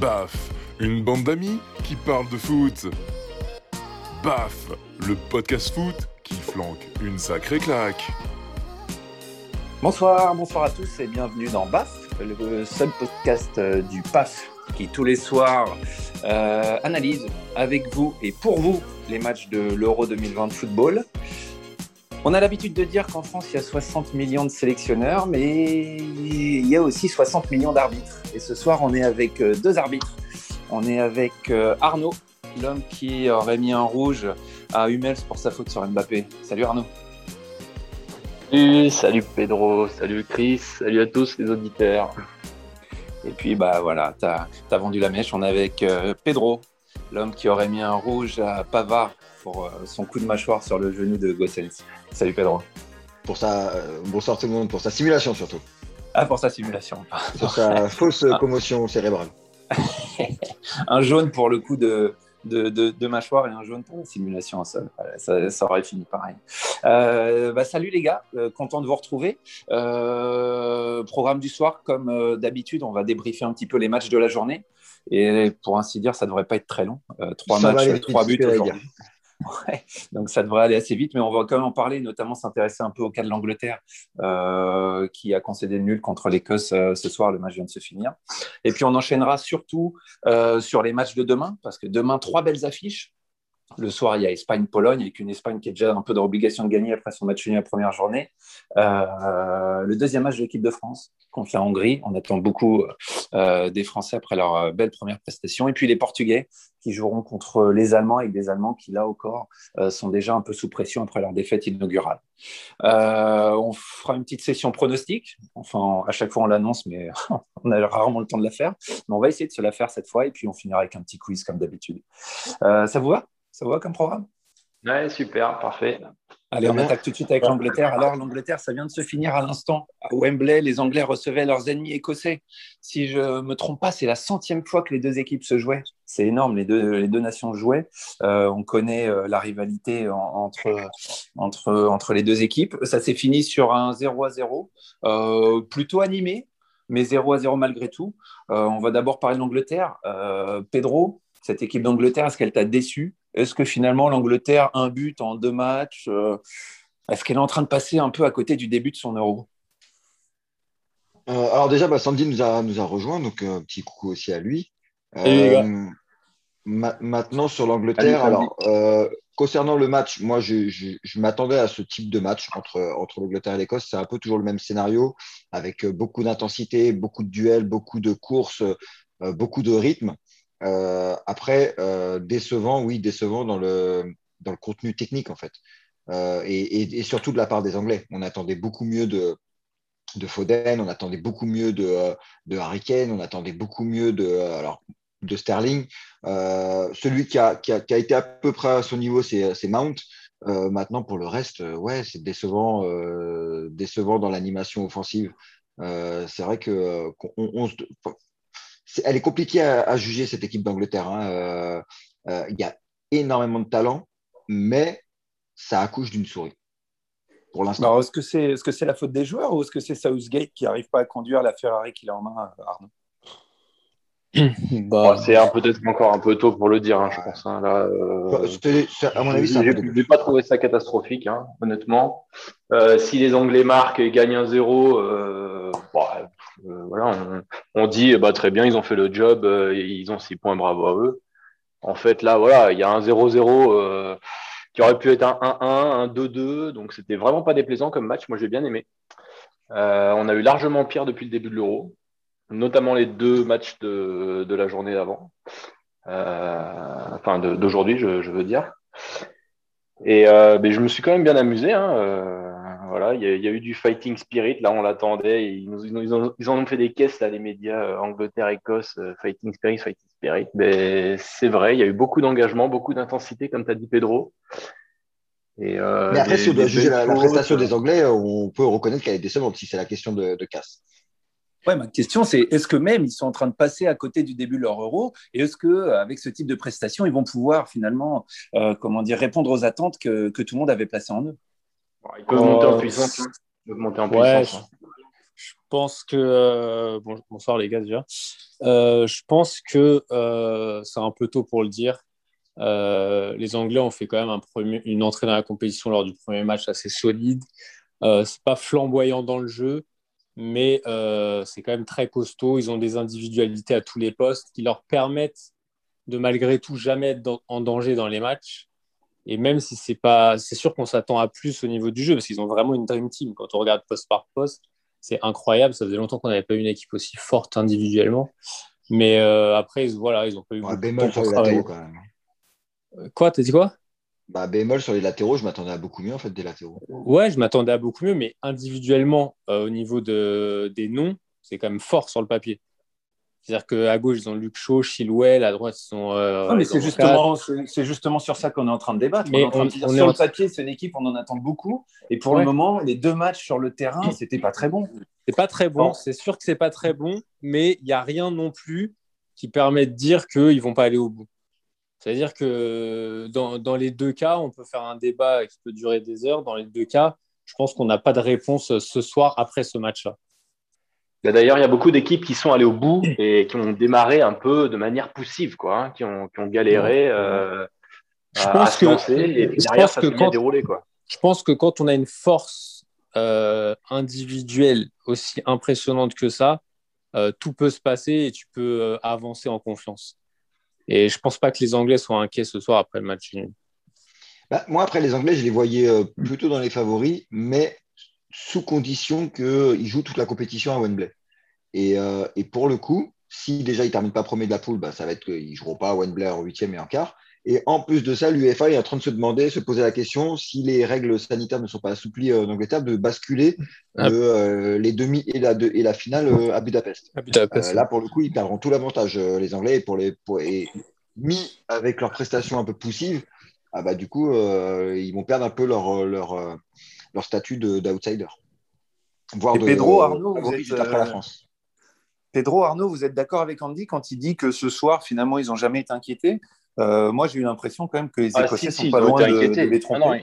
Baf, une bande d'amis qui parle de foot. Baf, le podcast foot qui flanque une sacrée claque. Bonsoir, bonsoir à tous et bienvenue dans BAF, le seul podcast euh, du PAF qui tous les soirs euh, analyse avec vous et pour vous les matchs de l'Euro 2020 de football. On a l'habitude de dire qu'en France, il y a 60 millions de sélectionneurs, mais il y a aussi 60 millions d'arbitres. Et ce soir, on est avec euh, deux arbitres. On est avec euh, Arnaud, l'homme qui aurait mis un rouge à Hummels pour sa faute sur Mbappé. Salut Arnaud. Salut, salut Pedro, salut Chris, salut à tous les auditeurs. Et puis, bah voilà, tu as, vendu la mèche. On est avec euh, Pedro, l'homme qui aurait mis un rouge à Pavard pour son coup de mâchoire sur le genou de Gossens. Salut Pedro. Pour sa, euh, bonsoir tout le monde, pour sa simulation surtout. Ah, pour sa simulation. Pour sa fausse commotion cérébrale. un jaune pour le coup de, de, mâchoire et un jaune pour la simulation en sol. Ça, ça, aurait fini pareil. Euh, bah, salut les gars, euh, content de vous retrouver. programme du soir, comme d'habitude, on va débriefer un petit peu les matchs de la journée. Et pour ainsi dire, ça ne devrait pas être très long. trois matchs, trois buts aujourd'hui. Donc ça devrait aller assez vite, mais on va quand même en parler, notamment s'intéresser un peu au cas de l'Angleterre, euh, qui a concédé nul contre l'Écosse euh, ce soir, le match vient de se finir. Et puis on enchaînera surtout euh, sur les matchs de demain, parce que demain, trois belles affiches. Le soir, il y a Espagne-Pologne, avec une Espagne qui est déjà un peu dans l'obligation de gagner après son match fini la première journée. Euh, le deuxième match de l'équipe de France contre la Hongrie. On attend beaucoup euh, des Français après leur euh, belle première prestation. Et puis les Portugais qui joueront contre les Allemands, avec des Allemands qui, là encore, sont déjà un peu sous pression après leur défaite inaugurale. on fera une petite session pronostic. Enfin, à chaque fois, on l'annonce, mais on a rarement le temps de la faire. Mais on va essayer de se la faire cette fois. Et puis, on finira avec un petit quiz comme d'habitude. ça vous va? Ça va comme programme? Ouais, super, parfait. Allez, on attaque tout de suite avec l'Angleterre. Alors, l'Angleterre, ça vient de se finir à l'instant. À Wembley, les Anglais recevaient leurs ennemis écossais. Si je ne me trompe pas, c'est la centième fois que les deux équipes se jouaient. C'est énorme, les deux, les deux nations jouaient. Euh, on connaît euh, la rivalité entre, entre, entre les deux équipes. Ça s'est fini sur un 0 à 0, euh, plutôt animé, mais 0 à 0 malgré tout. on va d'abord parler de l'Angleterre. Pedro, cette équipe d'Angleterre, est-ce qu'elle t'a déçu? Est-ce que finalement l'Angleterre, un but en deux matchs, euh, est-ce qu'elle est en train de passer un peu à côté du début de son euro? Euh, Alors déjà, bah, Sandy nous a, nous a rejoint, donc un petit coucou aussi à lui. Euh, maintenant sur l'Angleterre, alors concernant le match, moi je, je, m'attendais à ce type de match entre, entre l'Angleterre et l'Écosse. C'est un peu toujours le même scénario, avec beaucoup d'intensité, beaucoup de duels, beaucoup de courses, beaucoup de rythme. Euh, après, euh, décevant, oui, décevant dans le, dans le contenu technique, en fait. Euh, et, surtout de la part des Anglais. On attendait beaucoup mieux de, de Foden, on attendait beaucoup mieux de, de Harry Kane, on attendait beaucoup mieux de, alors, de Sterling. celui qui a, qui, a, qui a, été à peu près à son niveau, c'est Mount. maintenant, pour le reste, ouais, c'est décevant, décevant dans l'animation offensive. c'est vrai que on, elle est compliquée à, juger cette équipe d'Angleterre. Hein. Euh, euh, il y a énormément de talent, mais ça accouche d'une souris. Pour l'instant. Est-ce que c'est est -ce c'est la faute des joueurs ou est-ce que c'est Southgate qui n'arrive pas à conduire la Ferrari qu'il a en main, Arnaud? Bah, c'est peut-être encore un peu tôt pour le dire, hein, je pense. Hein, là, euh, à mon avis, je n'ai pas trouvé ça catastrophique, hein, honnêtement. Euh, si les Anglais marquent et gagnent un zéro, euh, bah, voilà, on, dit bah, très bien, ils ont fait le job, ils ont six points, bravo à eux. En fait, là, voilà, il y a un 0-0 qui aurait pu être un 1-1, un 2-2, donc c'était vraiment pas déplaisant comme match. Moi, j'ai bien aimé. on a eu largement pire depuis le début de l'Euro notamment les deux matchs de, la journée d'avant, euh, enfin d'aujourd'hui, je, veux dire. Et euh, mais je me suis quand même bien amusé. Hein, euh, voilà, il y, y, a eu du fighting spirit. Là, on l'attendait. Ils, ont, ils en ont fait des caisses là, les médias euh, Angleterre, Écosse, euh, fighting spirit, fighting spirit. Mais c'est vrai, il y a eu beaucoup d'engagement, beaucoup d'intensité, comme tu as dit, Pedro. Et mais après, si on doit juger la, la, prestation des Anglais, on peut reconnaître qu'elle est décevante si c'est la question de, de casse. Ouais, ma question, c'est est-ce que même ils sont en train de passer à côté du début de leur euro et est-ce que euh, avec ce type de prestation, ils vont pouvoir finalement, euh, comment dire, répondre aux attentes que, que, tout le monde avait placées en eux? Ils peuvent monter en oh, puissance. Hein. Ils peuvent monter en puissance. Hein. Je pense que. bonsoir les gars déjà. je pense que c'est un peu tôt pour le dire. les Anglais ont fait quand même un premier, une entrée dans la compétition lors du premier match assez solide. c'est pas flamboyant dans le jeu, mais c'est quand même très costaud. Ils ont des individualités à tous les postes qui leur permettent de malgré tout jamais être en danger dans les matchs. Et même si c'est pas, c'est sûr qu'on s'attend à plus au niveau du jeu parce qu'ils ont vraiment une dream team. Quand on regarde poste par poste, c'est incroyable. Ça faisait longtemps qu'on n'avait pas eu une équipe aussi forte individuellement. Mais euh, après, voilà, ils ont pas eu. Ouais, sur les latéraux quand même. Euh, quoi, t'as dit quoi? Bah, bémol sur les latéraux, je m'attendais à beaucoup mieux en fait des latéraux. Ouais, je m'attendais à beaucoup mieux, mais individuellement, euh, au niveau de, des noms, c'est quand même fort sur le papier. C'est-à-dire qu'à gauche, ils ont Luc Shaw, Chilwell, à droite, ils sont. Euh, mais c'est justement, c'est justement sur ça qu'on est en train de débattre. Mais on, sur le papier, c'est une équipe, on en attend beaucoup. Et pour le moment, les deux matchs sur le terrain, c'était pas très bon. C'est pas très bon. C'est sûr que c'est pas très bon, mais il n'y a rien non plus qui permet de dire qu'ils vont pas aller au bout. C'est-à-dire que dans, dans, les deux cas, on peut faire un débat qui peut durer des heures. Dans les deux cas, je pense qu'on n'a pas de réponse ce soir après ce match-là. Bah, d'ailleurs, il y a beaucoup d'équipes qui sont allées au bout et qui ont démarré un peu de manière poussive, quoi, hein, qui, ont, qui, ont, galéré euh, je à, pense que, se et derrière, ça s'est bien déroulé. Quoi. Je pense que quand on a une force euh, individuelle aussi impressionnante que ça, euh, tout peut se passer et tu peux avancer en confiance. Et je pense pas que les Anglais soient inquiets ce soir après le match. Bah, moi, après les Anglais, je les voyais plutôt dans les favoris, mais sous condition qu'ils jouent toute la compétition à Wembley. Et, euh, pour le coup, si déjà ils ne terminent pas premier de la poule, bah, ça va être qu'ils ne joueront pas à Wembley en huitième et en quart. Et en plus de ça, l'UEFA est en train de se demander, se poser la question, si les règles sanitaires ne sont pas assouplies en Angleterre, de basculer ah. euh, les demi et la, et la finale euh, à Budapest. là, pour le coup, ils perdront tout l'avantage, les Anglais, pour les, pour, et mis avec leurs prestations un peu poussives, ah bah, du coup, ils vont perdre un peu leur, leur, leur statut d'outsider. Voire de, Pedro Arnaud, vous êtes, après la euh, France. Pedro Arnaud, vous êtes d'accord avec Andy quand il dit que ce soir, finalement, ils n'ont jamais été inquiétés? Euh, moi, j'ai eu l'impression quand même que les ah, Écossais sont pas loin de, les tromper. Non,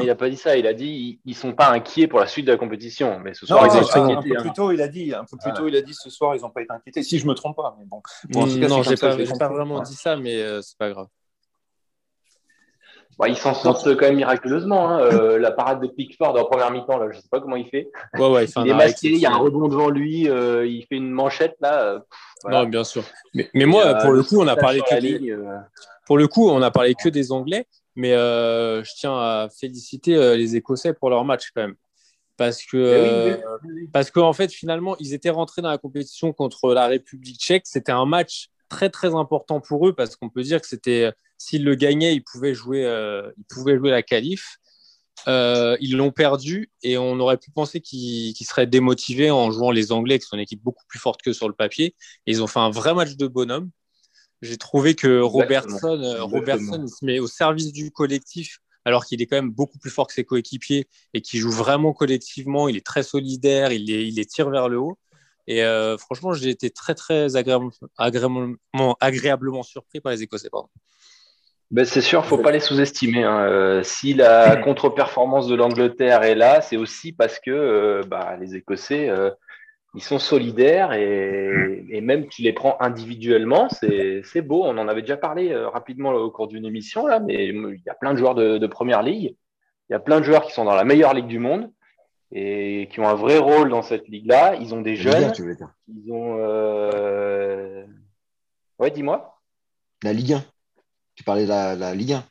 il n'a pas dit ça. Il a dit ils ne sont pas inquiets pour la suite de la compétition. Mais ce soir, ils ont un peu plus hein. tôt, il a dit. Un peu plus tôt, il a dit ce soir, ils n'ont pas été inquiétés. Si je me trompe pas, mais bon. en tout cas, non, j'ai pas, pas, vraiment dit ça, mais euh, c'est pas grave. Bah, ils s'en sortent quand même miraculeusement. Hein. Euh, la parade de Pickford en première mi-temps, là, je ne sais pas comment il fait. Ouais, ouais, il, est masqué, il y a un rebond devant lui, euh, il fait une manchette là. Euh, non, bien sûr. Mais, mais moi, pour le coup, on a parlé que des... pour le coup, on a parlé que des Anglais, mais je tiens à féliciter les Écossais pour leur match quand même. Parce que, eh parce qu'en fait, finalement, ils étaient rentrés dans la compétition contre la République tchèque. C'était un match très très important pour eux parce qu'on peut dire que c'était s'ils le gagnaient, ils pouvaient jouer, euh, ils pouvaient jouer la qualif. Euh, ils l'ont perdu et on aurait pu penser qu'ils seraient démotivés en jouant les Anglais, qui sont une équipe beaucoup plus forte que sur le papier. Et ils ont fait un vrai match de bonhomme. J'ai trouvé que Robertson, euh, Robertson se met au service du collectif alors qu'il est quand même beaucoup plus fort que ses coéquipiers et qui joue vraiment collectivement. Il est très solidaire, il les, il les tire vers le haut. Et euh, franchement, j'ai été très, très agréablement, agréablement, agréablement surpris par les Écossais. Ben c'est sûr, faut pas les sous-estimer. Hein. Euh, si la contre-performance de l'Angleterre est là, c'est aussi parce que euh, bah, les Écossais, ils sont solidaires et, et, même tu les prends individuellement, c'est beau. On en avait déjà parlé rapidement au cours d'une émission là, mais il y a plein de joueurs de, de première ligue. Il y a plein de joueurs qui sont dans la meilleure ligue du monde et qui ont un vrai rôle dans cette ligue-là. Ils ont des jeunes. Ils ont. Euh... Ouais, dis-moi. La Ligue 1. Tu parlais de la, Ligue 1.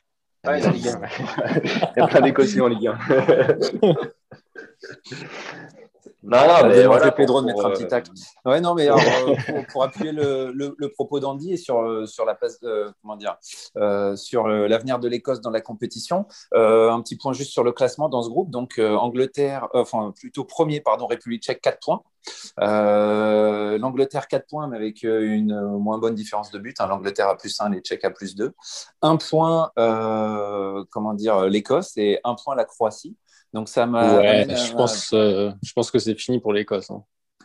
Ouais, la Ligue 1. Il y a plein d'écossais en Ligue 1. Non, non, mais voilà, Pedro de mettre un petit euh, tacle. Ouais, non, mais euh, pour, appuyer le, le, propos d'Andy et sur, euh, sur la place de, comment dire, sur l'avenir de l'Écosse dans la compétition, un petit point juste sur le classement dans ce groupe. Donc, Angleterre, enfin, plutôt premier, pardon, République tchèque, 4 points. L'Angleterre 4 points, mais avec une moins bonne différence de but. Hein. L'Angleterre a plus 1, les Tchèques à plus 2. Un point, comment dire, l'Écosse et un point la Croatie. Donc ça m'a. je, pense, euh, je pense que c'est fini pour l'Écosse. Hein.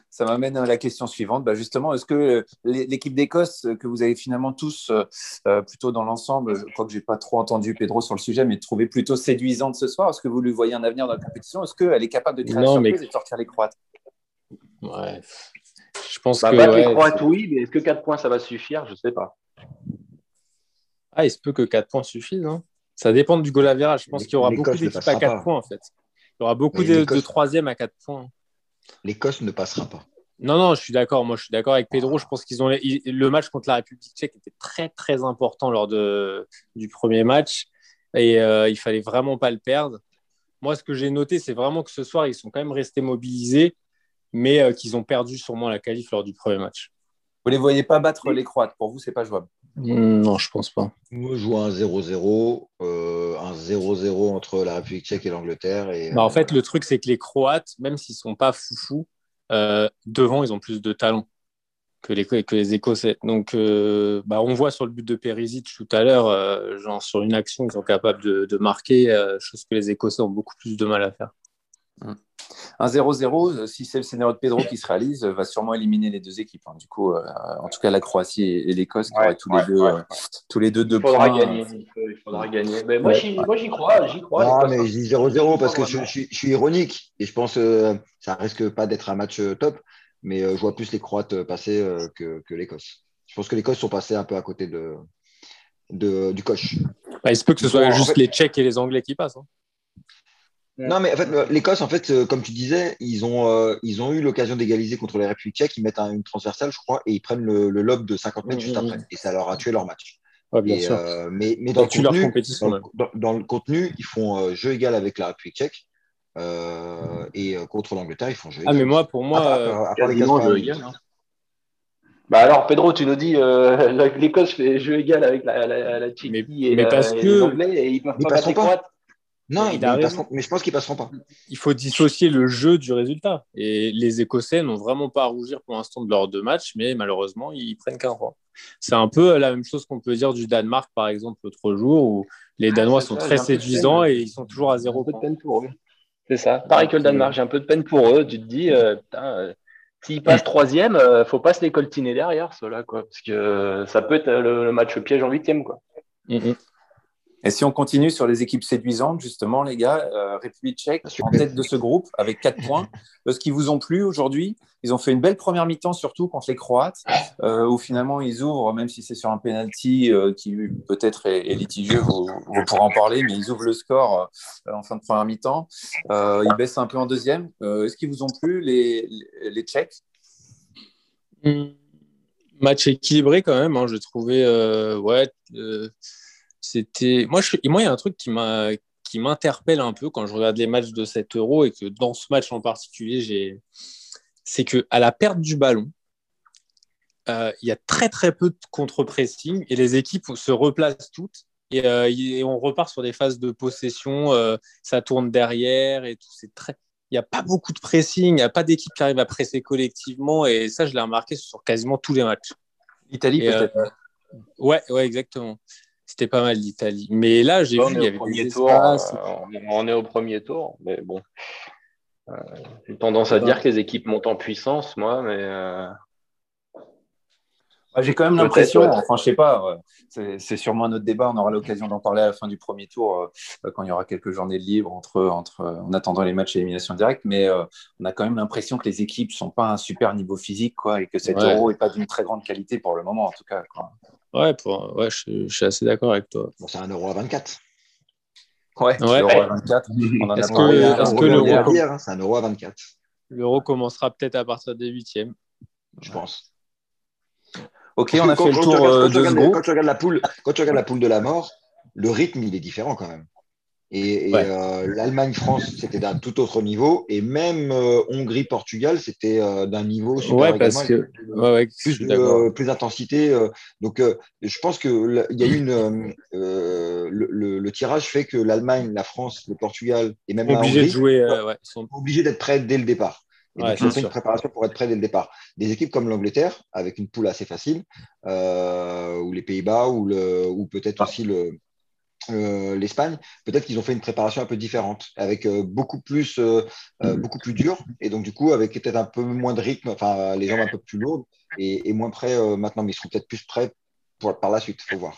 Ça m'amène à la question suivante. Bah justement, est-ce que l'équipe d'Écosse que vous avez finalement tous, euh, plutôt dans l'ensemble, je crois que j'ai pas trop entendu Pedro sur le sujet, mais trouvé plutôt séduisante ce soir, est-ce que vous lui voyez un avenir dans la compétition? Est-ce qu'elle est capable de créer non, surprise et sortir les Croates? Ouais. Je pense bah, que. Battre ouais, les Croates, oui, mais est-ce que 4 points, ça va suffire? Je sais pas. Ah, il se peut que 4 points suffisent. Hein. Ça dépend du goal. Je pense qu'il y aura beaucoup ne d'équipes à passera 4 pas. points, en fait. Il y aura beaucoup de, troisième à 4 points. L'Écosse ne passera pas. Non, non, je suis d'accord. Moi, je suis d'accord avec Pedro. Je pense qu'ils ont ils- le match contre la République tchèque était très, très important lors de, du premier match et euh, il fallait vraiment pas le perdre. Moi, ce que j'ai noté, c'est vraiment que ce soir, ils sont quand même restés mobilisés, mais euh, qu'ils ont perdu sûrement la qualif lors du premier match. Vous les voyez pas battre les Croates. Pour vous, c'est pas jouable. Hmm, Non, je pense pas. Moi, je vois un 0-0, euh, un 0-0 entre la République tchèque et l'Angleterre. Et, Bah, en euh, fait, le truc, c'est que les Croates, même s'ils sont pas foufous, euh, devant, ils ont plus de talent que les, que les Écossais. Donc, euh, bah, on voit sur le but de Perisic tout à l'heure, euh, genre sur une action, ils sont capables de, de marquer, euh, chose que les Écossais ont beaucoup plus de mal à faire. Un 0-0, euh, si c'est le scénario de Pedro qui se réalise, euh, va sûrement éliminer les deux équipes. hein. Du coup, euh, en tout cas, la Croatie et, l'Écosse qui Ouais, auraient tous ouais, les deux, ouais, tous les deux deux Il faudra points. gagner. Il faudra gagner. Mais moi, Ouais. j'y moi, j'y crois. J'y crois. Non, mais je dis 0-0 parce que je, suis- je suis ironique et je pense que ça risque pas d'être un match top, mais euh, je vois plus les Croates passer euh, que, que l'Écosse. Je pense que l'Écosse sont passés un peu à côté de, de- du coche. Bah, il se peut que ce soit Bon, en juste fait- les Tchèques et les Anglais qui passent. hein. Non, mais en fait, l'Écosse, en fait, euh, comme tu disais, ils ont, euh, ils ont eu l'occasion d'égaliser contre la République tchèque. Ils mettent un- une transversale, je crois, et ils prennent le, le lob de 50 mètres Mhm, juste après. mhm. Et ça leur a tué leur match. Ouais, bien Et, sûr. euh, mais, mais dans le, contenu, dans, dans- dans le contenu, ils font euh, jeu égal avec la République tchèque. euh, et euh, contre l'Angleterre, ils font jeu Ah, égal. mais moi, pour moi, À part- euh, à les Quasiment 80 jeu égal. hein. Bah alors, Pedro, tu nous dis euh, l'Écosse fait jeu égal avec la, la, la Tchéquie Mais- et, mais la- parce que- les Anglais et ils peuvent pas battre les. Croates. Non, Il ils- a mais je pense qu'ils passeront pas. il faut dissocier le jeu du résultat. Et les Écossais n'ont vraiment pas à rougir pour l'instant de leurs deux matchs, mais malheureusement, ils prennent qu'un point. C'est un peu la même chose qu'on peut dire du Danemark, par exemple, l'autre jour, où les Danois c'est sont ça, très séduisants et ils sont toujours à J'ai zéro un peu de point. peine pour eux. C'est ça. Pareil que le Danemark, j'ai un peu de peine pour eux. Tu te dis, euh, putain, euh, s'ils passent troisième, euh, faut pas se les coltiner derrière, ceux-là, quoi. Parce que euh, ça peut être le, le match piège en huitième, quoi. Mhm. Et si on continue sur les équipes séduisantes, justement, les gars, euh, République tchèque Super. en tête de ce groupe avec 4 points. Est-ce qu'ils vous ont plu aujourd'hui Ils ont fait une belle première mi-temps, surtout contre les Croates, euh, où finalement ils ouvrent, même si c'est sur un penalty euh, qui peut-être est, est litigieux, vous, vous pourrez en parler, mais ils ouvrent le score euh, en fin de première mi-temps. Euh, ils baissent un peu en deuxième. Euh, Est-ce qu'ils vous ont plu, les, les, les Tchèques? Mm. Match équilibré quand même, hein, j'ai trouvé. euh, ouais, euh, c'était. Moi, je... moi, il y a un truc qui m'a qui m'interpelle un peu quand je regarde les matchs de 7 euros et que dans ce match en particulier, j'ai. C'est que à la perte du ballon, euh, il y a très très peu de contre-pressing et les équipes se replacent toutes et, euh, et on repart sur des phases de possession. euh, ça tourne derrière et tout. C'est très. Il n'y a pas beaucoup de pressing, il n'y a pas d'équipe qui arrive à presser collectivement et ça, je l'ai remarqué sur quasiment tous les matchs. L'Italie, peut-être Ouais, ouais, exactement. C'était pas mal l'Italie. Mais là, j'ai on vu, est il y avait premier des tour. espaces. euh, on, est, au premier tour, mais bon. Euh, J'ai tendance à dire que les équipes montent en puissance, moi, mais euh, Ouais, J'ai quand même l'impression, ouais. enfin je sais pas, c'est- c'est sûrement un autre débat, on aura l'occasion d'en parler à la fin du premier tour, quand il y aura quelques journées de libre entre, entre, en attendant les matchs à élimination directe, mais euh, on a quand même l'impression que les équipes sont pas à un super niveau physique, quoi, et que cet Ouais. euro est pas d'une très grande qualité pour le moment, en tout cas. Quoi. Ouais, pour... ouais je, je suis assez d'accord avec toi. Bon, c'est un euro à 24. Ouais, Ouais. l'euro à 24, on en a Est-ce que- On que l'euro hein, c'est un euro à 24, L'euro commencera peut-être à partir des huitièmes. je pense. Ok, on a fait le quand tu tour regardes- euh, de. Quand tu regardes la poule, quand tu regardes la poule de la mort, le rythme il est différent quand même. Et, euh, l'Allemagne-France, c'était d'un tout autre niveau. Et même euh, Hongrie-Portugal, c'était euh, d'un niveau super Ouais, parce que. plus Ouais, plus plus d'intensité. donc, je pense que le- il y a eu une le, le- le tirage fait que l'Allemagne, la France, le Portugal et même la Obligé de Hongrie jouer. sont- obligés d'être prêts dès le départ. Et Ouais, donc, une préparation pour être prêts dès le départ. Des équipes comme l'Angleterre, avec une poule assez facile, euh, ou les Pays-Bas, ou, le, ou peut-être aussi le, euh, l'Espagne, peut-être qu'ils ont fait une préparation un peu différente, avec euh, beaucoup plus, euh, beaucoup plus dur, et donc du coup avec peut-être un peu moins de rythme, enfin les jambes un peu plus lourdes, et, et moins prêts euh, maintenant, mais ils seront peut-être plus prêts pour, par la suite, faut voir.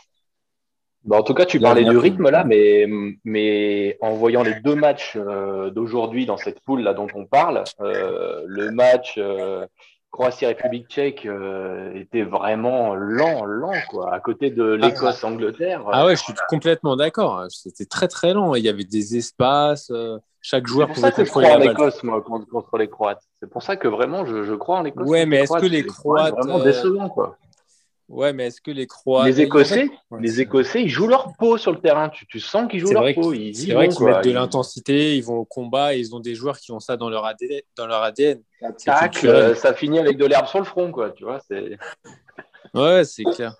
Bah, en tout cas, tu parlais du rythme là, mais, mais en voyant les deux matchs euh, d'aujourd'hui dans cette poule là dont on parle, euh, le match euh, Croatie-République tchèque était vraiment lent, lent quoi, à côté de ah. l'Écosse-Angleterre. Ah ouais, je suis complètement d'accord. C'était très très lent. Il y avait des espaces. chaque joueur pouvait contrôler la l'Écosse, moi, contre, les Croates. C'est pour ça que vraiment, je, je crois en l'Écosse. Ouais, mais est-ce que les Croates, vraiment décevant quoi. Ouais, mais est-ce que les Croates. Les Écossais, les Écossais, ils jouent leur peau sur le terrain. Tu, tu sens qu'ils jouent leur peau. C'est vrai qu'ils mettent de l'intensité, ils vont au combat et ils ont des joueurs qui ont ça dans leur ADN. Dans leur ADN. Euh, ça finit avec de l'herbe sur le front, quoi. Tu vois, ouais, c'est clair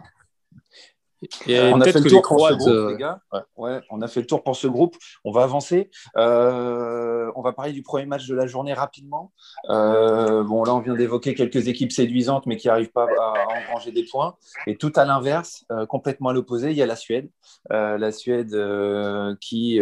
on a fait le tour pour ce groupe, euh, les gars. Ouais. on a fait le tour pour ce groupe. On va avancer. Euh, on va parler du premier match de la journée rapidement. Euh, bon, là, on vient d'évoquer quelques équipes séduisantes, mais qui n'arrivent pas à engranger des points. Et tout à l'inverse, complètement à l'opposé, il y a la Suède. la Suède qui,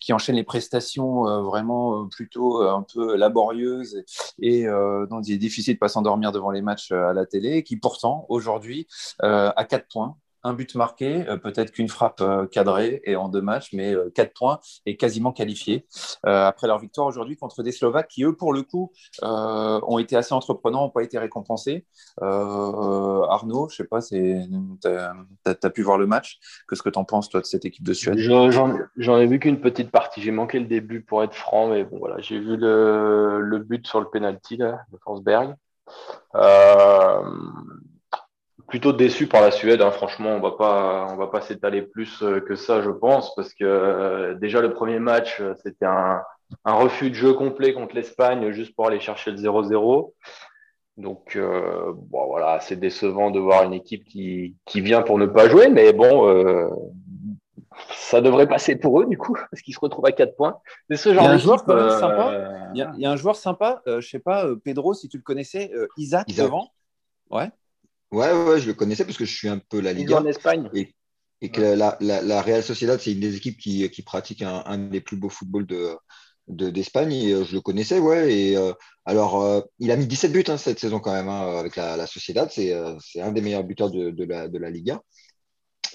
qui enchaîne les prestations vraiment plutôt un peu laborieuses et dont il est difficile de pas s'endormir devant les matchs à la télé, qui pourtant, aujourd'hui, à 4 points, un but marqué, euh, peut-être qu'une frappe euh, cadrée et en deux matchs, mais euh, quatre points et quasiment qualifié après leur victoire aujourd'hui contre des Slovaques qui, eux, pour le coup, ont été assez entreprenants, n'ont pas été récompensés. Arnaud, je sais pas, tu as, pu voir le match? Qu'est-ce que tu en penses, toi, de cette équipe de Suède? J'en ai vu qu'une petite partie. J'ai manqué le début pour être franc, mais bon, voilà, j'ai vu le, le, but sur le penalty de Forsberg. Euh, plutôt déçu par la Suède. Hein. Franchement, on va pas, on va pas s'étaler plus euh, que ça, je pense, parce que euh, déjà le premier match, euh, c'était un, un, refus de jeu complet contre l'Espagne, juste pour aller chercher le 0-0. Donc, bon, voilà, c'est décevant de voir une équipe qui, qui, vient pour ne pas jouer, mais bon, ça devrait passer pour eux, du coup, parce qu'ils se retrouvent à 4 points. Mais ce genre il y a un joueur sympa. Il y, a, un joueur sympa, je sais pas, Pedro, si tu le connaissais, Isaac, Isaac. devant. Ouais. Ouais, ouais, je le connaissais parce que je suis un peu la Liga. en Espagne. Et, et que la, la, la, Real Sociedad, c'est une des équipes qui, qui pratique un, un, des plus beaux footballs de, d'Espagne. et euh, je le connaissais, ouais. Et euh, alors, euh, il a mis 17 buts hein, cette saison quand même hein, avec la, la Sociedad. C'est, un des meilleurs buteurs de, de, la, de la Liga.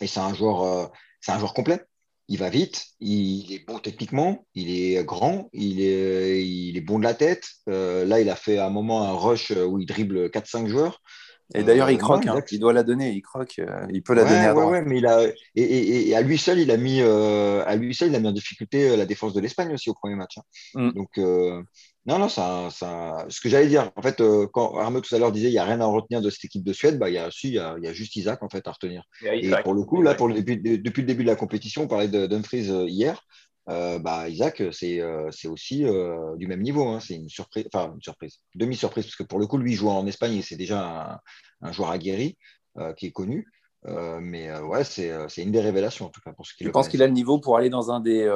Et c'est un joueur, c'est un joueur complet. Il va vite, il est bon techniquement, il est grand, il est, il est bon de la tête. là, il a fait à un moment un rush où il dribble 4-5 joueurs. Et d'ailleurs, il euh, croque, hein. il doit la donner, il croque, euh, il peut la donner à droite. Ouais, mais il a, et, et, à lui seul, il a mis, euh, à lui seul, il a mis en difficulté la défense de l'Espagne aussi au premier match. Hein. Mm. Donc, non, non, ça, ça, ce que j'allais dire, en fait, quand Arnaud tout à l'heure disait, il n'y a rien à retenir de cette équipe de Suède, bah, il y a, si, il y a, il y a juste Isaac en fait à retenir. Et, pour le coup, là, pour le début, depuis le début de la compétition, on parlait de Dumfries hier. Euh, bah, Isaac, c'est euh, aussi euh, du même niveau. Hein. C'est une surprise, enfin une surprise, demi-surprise, parce que pour le coup, lui, il joue en Espagne et c'est déjà un, joueur aguerri qui est connu. mais ouais, c'est une des révélations en tout cas pour ce qui Je pense qu'il a le niveau pour aller dans un des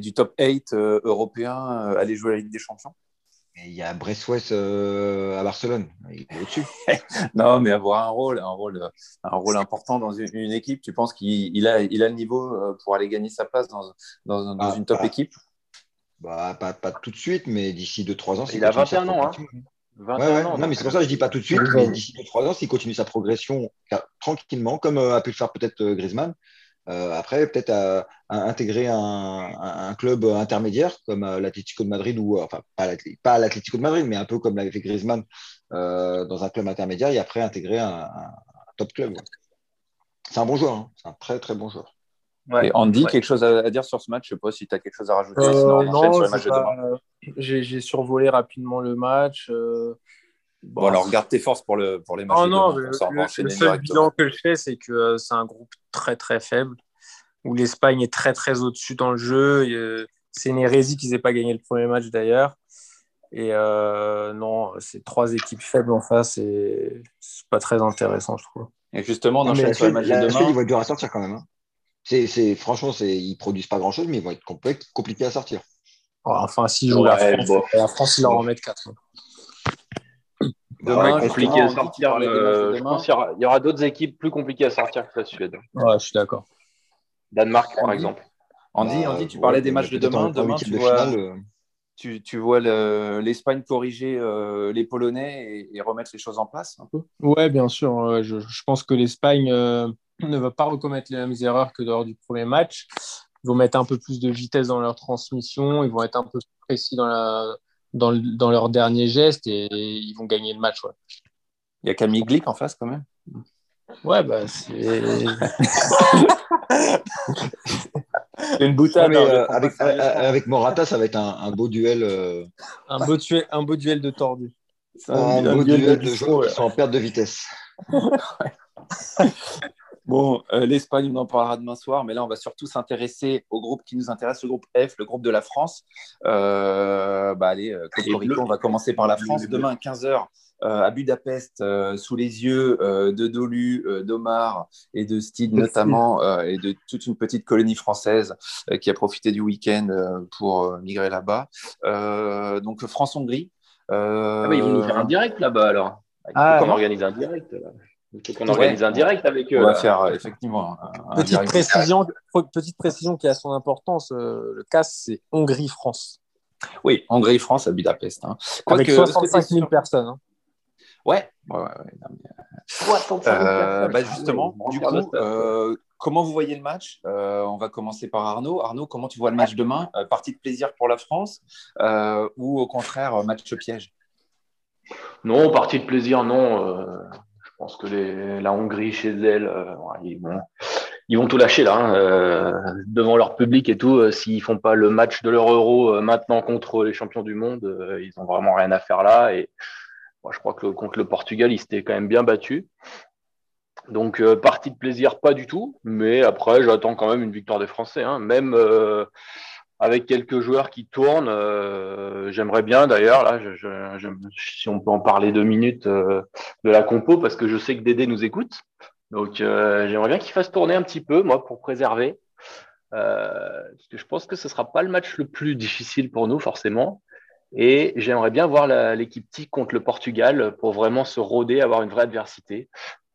du top 8 européen, aller jouer à la Ligue des Champions il y a Brest-Ouest euh, à Barcelone. Il est au-dessus. non, mais avoir un rôle, un rôle, un rôle important dans une, équipe, tu penses qu'il a, il a le niveau euh, pour aller gagner sa place dans, dans, ah, une top équipe? Bah, pas, pas, tout de suite, mais d'ici 2-3 ans. Il a 21 ans. Hein. 21 ans. Non, mais c'est pour ça que je dis pas tout de suite, mais d'ici 2-3 ans, s'il continue sa progression tranquillement, comme euh, a pu le faire peut-être Griezmann, euh, après, peut-être à, intégrer un, club intermédiaire comme euh, l'Atlético de Madrid, ou enfin pas l'Atlético de Madrid, mais un peu comme l'avait fait Griezmann euh, dans un club intermédiaire, et après intégrer un, top club. C'est un bon joueur, hein. c'est un très très bon joueur. et Andy, quelque chose à, dire sur ce match? Je ne sais pas si tu as quelque chose à rajouter. non, j'ai survolé rapidement le match. Bon, alors regarde tes forces pour, le, pour les matchs. Oh non, le, seul bilan que je fais, c'est que euh, c'est un groupe très très faible, où l'Espagne est très très au-dessus dans le jeu. C'est une hérésie qu'ils n'aient pas gagné le premier match d'ailleurs. Et euh, non, c'est trois équipes faibles en face et c'est pas très intéressant, je trouve. Et justement, sur le match de demain. Ils vont être dur à sortir quand même. Hein. C'est, franchement, ils produisent pas grand chose, mais ils vont être compliqués à sortir. Enfin, s'ils jouent la France, la France, ils leur en mettent quatre. Demain, compliqué à sortir. Euh, je pense qu'il y aura, d'autres équipes plus compliquées à sortir que la Suède. Ouais, je suis d'accord. Danemark, par exemple. Andy, Andy, tu parlais des matchs de demain. Demain, tu vois, euh. tu, tu vois l'Espagne corriger euh, les Polonais et, remettre les choses en place un peu Ouais, bien sûr. je, je, pense que l'Espagne ne va pas recommettre les mêmes erreurs que lors du premier match. Ils vont mettre un peu plus de vitesse dans leur transmission, ils vont être un peu plus précis dans, la, dans, dans leurs derniers gestes et ils vont gagner le match. Il y a Camille Glick en face quand même. Ouais, bah c'est. une boutade. Euh, avec, euh, avec, Morata, ça va être un, un beau duel. Euh... Un, beau duel un beau duel de tordu. Un, un, beau duel, duel de, de joueurs qui sont en perte de vitesse. Bon, euh, l'Espagne, on en parlera demain soir, mais là, on va surtout s'intéresser au groupe qui nous intéresse, le groupe F, le groupe de la France. Euh, bah, allez, euh, on va commencer par la France. Demain, 15h, à Budapest, sous les yeux de Dolu, d'Omar et de Steve notamment, et de toute une petite colonie française qui a profité du week-end pour migrer là-bas. donc, France-Hongrie. Ah, ils vont nous faire un direct là-bas alors. Ah, qu'on organise un direct. Là? Il faut qu'on organise un direct avec eux. On va faire euh, effectivement un, petite, précision, petite précision qui a son importance. Euh, le cas, c'est Hongrie-France. Oui, Hongrie-France à Budapest. Hein. avec que, 65 000 personnes. Hein. Ouais, ouais, ouais. ouais euh, bah justement, du coup, euh, comment vous voyez le match? Euh, On va commencer par Arnaud. Arnaud, comment tu vois le match demain? Partie de plaisir pour la France ou au contraire match piège? Non, partie de plaisir, non. Je pense que la Hongrie chez elle, euh, ils, vont, tout lâcher là, hein, euh, devant leur public et tout. Euh, s'ils font pas le match de leur euro maintenant contre les champions du monde, ils ont vraiment rien à faire là. Et moi, je crois que contre le Portugal, ils s'étaient quand même bien battus. Donc, partie de plaisir, pas du tout. Mais après, j'attends quand même une victoire des Français. Hein. Même avec quelques joueurs qui tournent. Euh, j'aimerais bien d'ailleurs, là, je, si on peut en parler deux minutes euh, de la compo, parce que je sais que Dédé nous écoute. Donc euh, j'aimerais bien qu'il fasse tourner un petit peu, moi, pour préserver. parce je pense que ce ne sera pas le match le plus difficile pour nous, forcément. Et j'aimerais bien voir l'équipe TIC contre le Portugal pour vraiment se rôder, avoir une vraie adversité.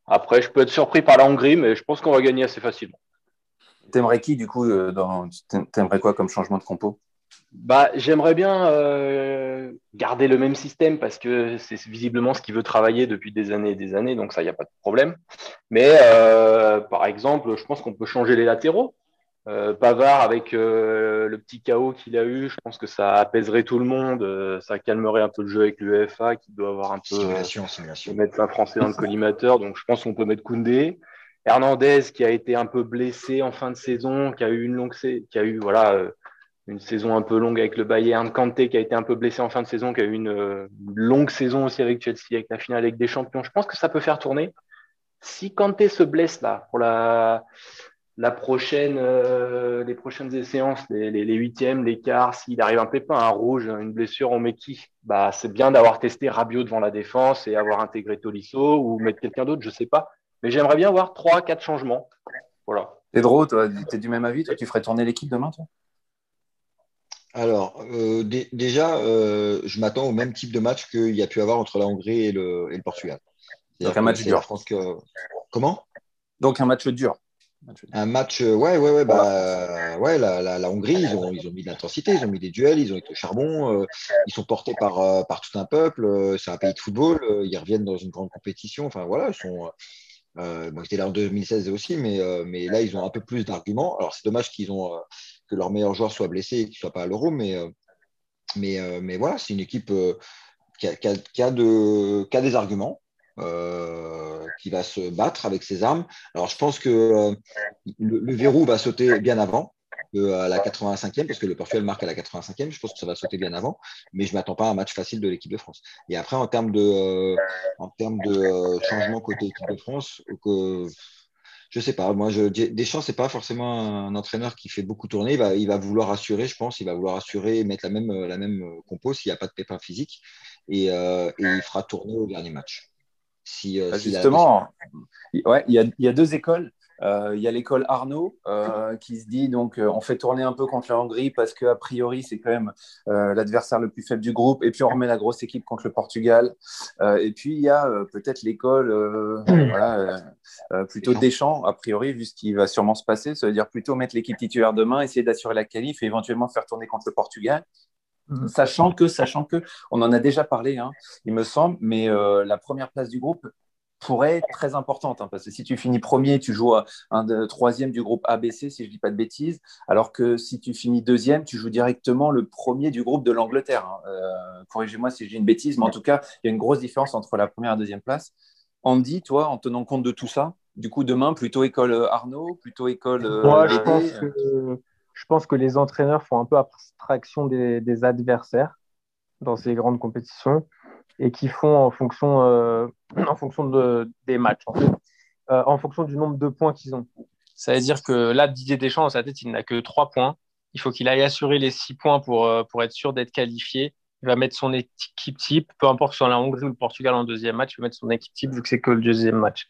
Après, je peux être surpris par la Hongrie, mais je pense qu'on va gagner assez facilement. T'aimerais qui, du coup, euh, dans... t'aimerais quoi comme changement de compo? Bah, J'aimerais bien euh, garder le même système parce que c'est visiblement ce qu'il veut travailler depuis des années et des années, donc ça, il n'y a pas de problème. Mais euh, par exemple, je pense qu'on peut changer les latéraux. Pavard, avec le petit chaos qu'il a eu, je pense que ça apaiserait tout le monde, ça calmerait un peu le jeu avec l'UEFA qui doit avoir un peu simulation, simulation. mettre un français dans le collimateur. Donc je pense qu'on peut mettre Koundé. Hernandez qui a été un peu blessé en fin de saison, qui a eu une longue, qui a eu euh, une saison un peu longue avec le Bayern, Kanté qui a été un peu blessé en fin de saison, qui a eu une, euh, longue saison aussi avec Chelsea, avec la finale avec des champions. Je pense que ça peut faire tourner. Si Kanté se blesse là pour euh, les prochaines séances, les, huitièmes, les quarts, s'il arrive un pépin, un rouge, une blessure, on met qui? Bah, c'est bien d'avoir testé Rabiot devant la défense et avoir intégré Tolisso ou mettre quelqu'un d'autre, je sais pas. Mais j'aimerais bien voir 3-4 changements. Voilà. Pedro, tu es du même avis toi, Tu ferais tourner l'équipe demain toi? Alors, euh, déjà, euh, je m'attends au même type de match qu'il y a pu avoir entre la Hongrie et le, et le Portugal. Donc un match dur. Que... Comment? Donc un match dur. Un match, euh, ouais, ouais, ouais, bah, ouais la, la, Hongrie, ils ont, ils ont mis de l'intensité, ils ont mis des duels, ils ont été au charbon, ils sont portés par, par tout un peuple, c'est un pays de football, ils reviennent dans une grande compétition, enfin voilà, ils sont, euh, bon, là en 2016 aussi, mais, euh, mais là, ils ont un peu plus d'arguments. Alors, c'est dommage qu'ils ont, euh, que leurs meilleurs joueurs soient blessés et qu'ils ne soient pas à l'euro, mais, euh, mais, mais voilà, c'est une équipe qui a, qui, a, de, qui, a, des arguments. qui va se battre avec ses armes. Alors, je pense que le, verrou va sauter bien avant à la 85e, parce que le Portugal marque à la 85e. Je pense que ça va sauter bien avant, mais je ne m'attends pas à un match facile de l'équipe de France. Et après, en termes de, euh, en termes de euh, changement côté équipe de France, que, je sais pas. Moi, je, Deschamps, c'est pas forcément un entraîneur qui fait beaucoup tourner. Il va, il va vouloir assurer, je pense. Il va vouloir assurer et mettre la même, la même compo s'il n'y a pas de pépin physique. Et, euh, et, il fera tourner au dernier match. Si, bah, justement, ouais, il, y a, il y a deux écoles. Euh, il y a l'école Arnaud euh, qui se dit donc euh, on fait tourner un peu contre la Hongrie parce qu'a priori c'est quand même l'adversaire le plus faible du groupe et puis on remet la grosse équipe contre le Portugal. et puis il y a peut-être l'école voilà, plutôt Deschamps a priori vu ce qui va sûrement se passer. Ça veut dire plutôt mettre l'équipe titulaire demain, essayer d'assurer la qualif et éventuellement faire tourner contre le Portugal. Mmh. Sachant que, sachant que, on en a déjà parlé, hein, il me semble, mais la première place du groupe pourrait être très importante. Hein, parce que si tu finis premier, tu joues un de, troisième du groupe ABC, si je ne dis pas de bêtises. Alors que si tu finis deuxième, tu joues directement le premier du groupe de l'Angleterre. Hein. Euh, corrigez-moi si je dis une bêtise, mais en tout cas, il y a une grosse différence entre la première et la deuxième place. Andy, toi, en tenant compte de tout ça, du coup, demain, plutôt école euh, Arnaud, plutôt école. Euh, Moi, je pense, que, je pense que les entraîneurs font un peu abstraction des, adversaires dans ces grandes compétitions et qui font en fonction, euh, en fonction de, des matchs, en, fait. en fonction du nombre de points qu'ils ont. Ça veut dire que là, Didier Deschamps, dans sa tête, il n'a que trois points. Il faut qu'il aille assurer les six points pour, pour être sûr d'être qualifié. Il va mettre son équipe type, peu importe si on la Hongrie ou le Portugal en deuxième match, il va mettre son équipe type vu que c'est que le deuxième match.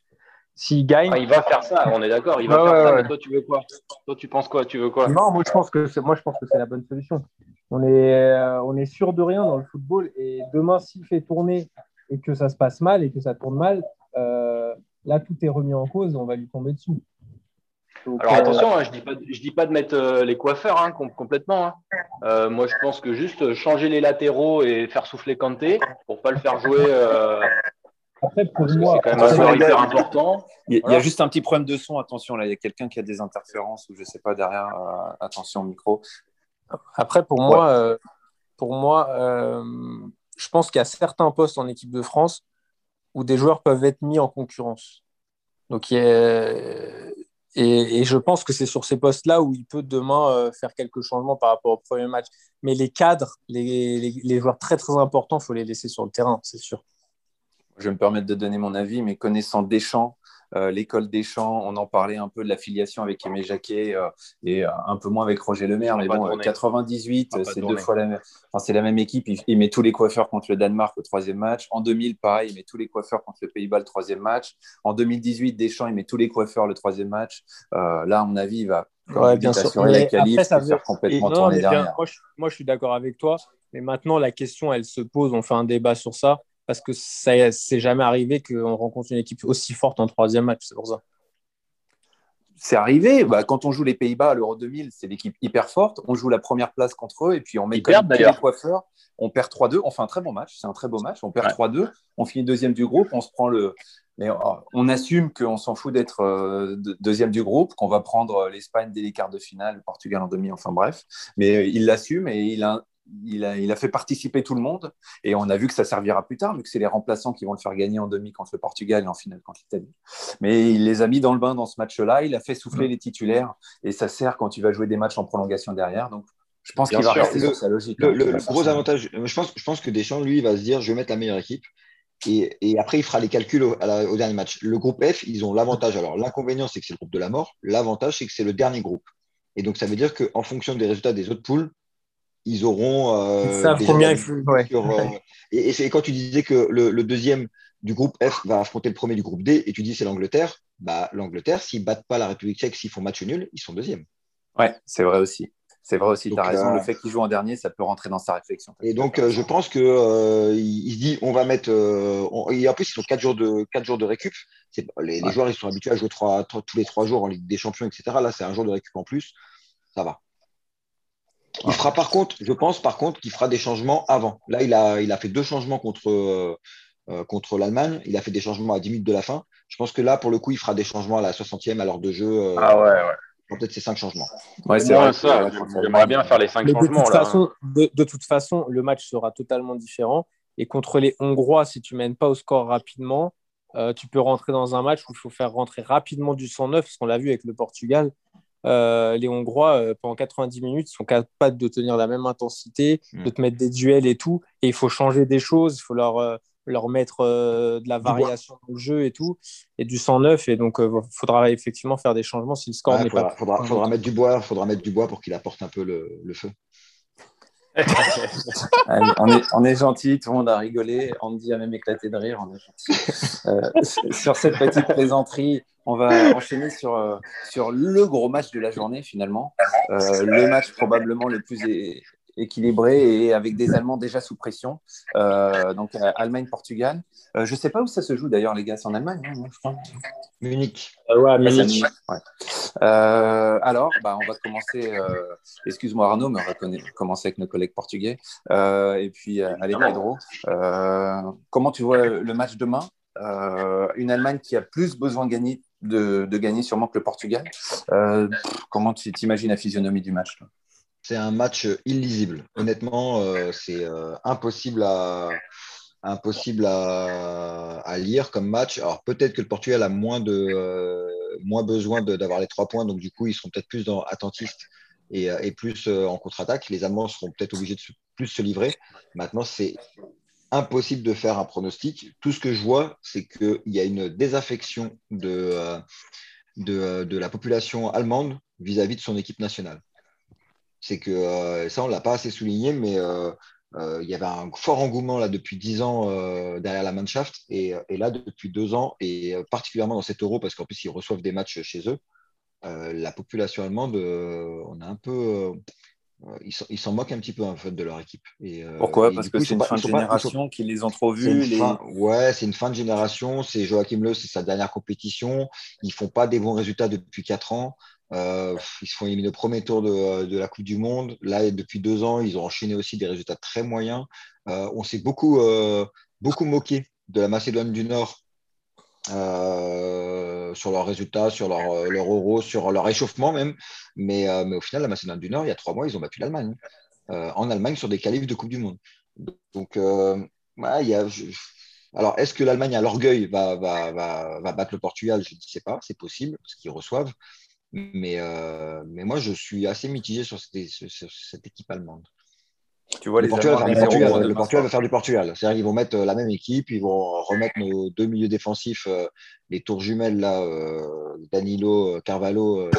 S'il gagne. il va faire ça, on est d'accord. Il va faire ça, mais toi, tu veux quoi? Toi, tu penses quoi? Tu veux quoi? Non, moi, je pense que c'est, moi, je pense que c'est la bonne solution. On est, euh, on est sûr de rien dans le football. Et demain, s'il fait tourner et que ça se passe mal et que ça tourne mal, euh, là, tout est remis en cause on va lui tomber dessus. Alors attention, hein, je ne dis, dis pas de mettre euh, les coiffeurs hein, complètement. Hein. moi, je pense que juste changer les latéraux et faire souffler Kanté pour ne pas le faire jouer après, pour moi, c'est quand même hyper important. Il y, a, juste un petit problème de son. Attention, là, il y a quelqu'un qui a des interférences ou je ne sais pas derrière. Euh, attention au micro. Après, pour moi, euh, pour moi euh, je pense qu'il y a certains postes en équipe de France où des joueurs peuvent être mis en concurrence. Donc, et, je pense que c'est sur ces postes-là où il peut demain faire quelques changements par rapport au premier match. Mais les cadres, les, les, les joueurs très très importants, il faut les laisser sur le terrain, c'est sûr je vais me permettre de donner mon avis, mais connaissant Deschamps, euh, l'école Deschamps, on en parlait un peu de l'affiliation avec Aimé Jacquet euh, et euh, un peu moins avec Roger Lemaire. Mais bon, 98, c'est deux fois la même. Enfin, c'est la même équipe. Il, met tous les coiffeurs contre le Danemark au troisième match. En 2000, pareil, il met tous les coiffeurs contre le Pays-Bas le troisième match. En 2018, Deschamps, il met tous les coiffeurs le troisième match. là, à mon avis, il va ouais, bien sûr. la qualif après, ça veut... complètement tourner derrière. moi, je, moi, je suis d'accord avec toi. Mais maintenant, la question, elle se pose. On fait un débat sur ça parce que ça c'est jamais arrivé qu'on rencontre une équipe aussi forte en troisième match, c'est pour ça. C'est arrivé. Bah, quand on joue les Pays-Bas à l'Euro 2000, c'est l'équipe hyper forte. On joue la première place contre eux et puis on met comme les coiffeurs. On perd 3-2. On fait un très bon match. C'est un très beau match. On perd 3-2. On finit deuxième du groupe. On se prend le. Mais euh, on assume qu'on s'en fout d'être euh, deuxième du groupe, qu'on va prendre l'Espagne dès les quarts de finale, le Portugal en demi, enfin bref. Mais euh, il l'assume et il a, il a, fait participer tout le monde et on a vu que ça servira plus tard, vu que c'est les remplaçants qui vont le faire gagner en demi contre le Portugal et en finale contre l'Italie. Mais il les a mis dans le bain dans ce match-là, il a fait souffler les titulaires et ça sert quand tu vas jouer des matchs en prolongation derrière. Donc je pense qu'il va rester sur sa logique. Le, hein, gros avantage, je pense, je pense que Deschamps, lui, va se dire je vais mettre la meilleure équipe. Et, après, il fera les calculs au, au, dernier match. Le groupe F, ils ont l'avantage. Alors, l'inconvénient, c'est que c'est le groupe de la mort. L'avantage, c'est que c'est le dernier groupe. Et donc, ça veut dire qu'en fonction des résultats des autres poules, ils auront. Euh, combien euh, et, quand tu disais que le, deuxième du groupe F va affronter le premier du groupe D, et tu dis c'est l'Angleterre, bah, l'Angleterre, s'ils battent pas la République tchèque, s'ils font match nul, ils sont deuxième. Ouais, c'est vrai aussi. C'est vrai aussi, tu as raison. le euh, fait qu'ils jouent en dernier, ça peut rentrer dans sa réflexion. Et donc, je pense qu'il il se dit, on va mettre. et en plus, ils ont 4 jours de, 4 jours de récup. Les, les, joueurs, ils sont habitués à jouer tous les 3 jours en Ligue des Champions, etc. Là, c'est un jour de récup en plus. Ça va. Il fera par contre, je pense par contre qu'il fera des changements avant. Là, il a, il a fait deux changements contre, euh, euh, contre l'Allemagne. Il a fait des changements à 10 minutes de la fin. Je pense que là, pour le coup, il fera des changements à la 60e à l'heure de jeu. Euh, ah ouais, ouais. Peut-être ces cinq changements. Ouais, c'est vrai ça. J'aimerais bien faire les cinq changements. De toute, Façon, de, toute façon, le match sera totalement différent. Et contre les Hongrois, si tu mènes pas au score rapidement, tu peux rentrer dans un match où il faut faire rentrer rapidement du 109, parce qu'on l'a vu avec le Portugal. Euh, les Hongrois, euh, pendant 90 minutes, sont capables de tenir la même intensité, de te mettre des duels et tout. Et il faut changer des choses, il faut leur, euh, leur mettre de la variation dans le jeu et tout, et du 109. Et donc, il faudra effectivement faire des changements si le score n'est pas. Faudra, faudra, mettre du bois, faudra mettre du bois pour qu'il apporte un peu le, le feu. on, est, on, est, gentil, tout le monde a rigolé. Andy a même éclaté de rire. sur cette petite plaisanterie, on va enchaîner sur, euh, sur le gros match de la journée finalement. Euh, le match probablement le plus équilibré et avec des Allemands déjà sous pression. Euh, donc Allemagne-Portugal. je ne sais pas où ça se joue d'ailleurs les gars, c'est en Allemagne, hein, je crois. Munich. ouais, Munich. alors, bah, on va commencer, excuse-moi Arnaud, mais on va commencer avec nos collègues portugais. et puis, allez Pedro, comment tu vois le match demain? Une Allemagne qui a plus besoin de gagner, de, gagner sûrement que le Portugal. comment tu t'imagines la physionomie du match C'est un match illisible. Honnêtement, c'est impossible à impossible à, lire comme match. Alors peut-être que le Portugal a moins, de, euh, moins besoin d'avoir les trois points, donc du coup ils seront peut-être plus attentistes et, euh, plus euh, en contre-attaque. Les Allemands seront peut-être obligés de plus se livrer. Maintenant, c'est impossible de faire un pronostic. Tout ce que je vois, c'est qu'il y a une désaffection de, de, de la population allemande vis-à-vis de son équipe nationale. C'est que ça, on ne l'a pas assez souligné, mais euh, il y avait un fort engouement là depuis dix ans euh, derrière la Mannschaft et, et, là depuis deux ans et euh, particulièrement dans cet Euro parce qu'en plus ils reçoivent des matchs chez eux. la population allemande, on a un peu, ils s'en moquent un petit peu en fait de leur équipe. Et, Pourquoi? Parce que c'est une fin de génération qui les ont trop vus. Les... ouais, c'est une fin de génération. C'est Joachim Le, c'est sa dernière compétition. Ils font pas des bons résultats depuis quatre ans. Euh, ils se font éliminer au premier tour de, de, la Coupe du Monde. Là, depuis deux ans, ils ont enchaîné aussi des résultats très moyens. Euh, on s'est beaucoup, euh, beaucoup moqué de la Macédoine du Nord sur leurs résultats, sur leur, euro, sur leur échauffement même. Mais, au final, la Macédoine du Nord, il y a trois mois, ils ont battu l'Allemagne. en Allemagne, sur des qualifs de Coupe du Monde. Donc, alors, est-ce que l'Allemagne, à l'orgueil, va, va, battre le Portugal? Je ne sais pas, c'est possible, parce qu'ils reçoivent. Mais, euh, mais moi, je suis assez mitigé sur cette, cette équipe allemande. Tu vois, le, Portugal, le Portugal va faire du Portugal. C'est-à-dire qu'ils vont mettre euh, la même équipe, ils vont remettre nos deux milieux défensifs, euh, les tours jumelles, là, Danilo, Carvalho.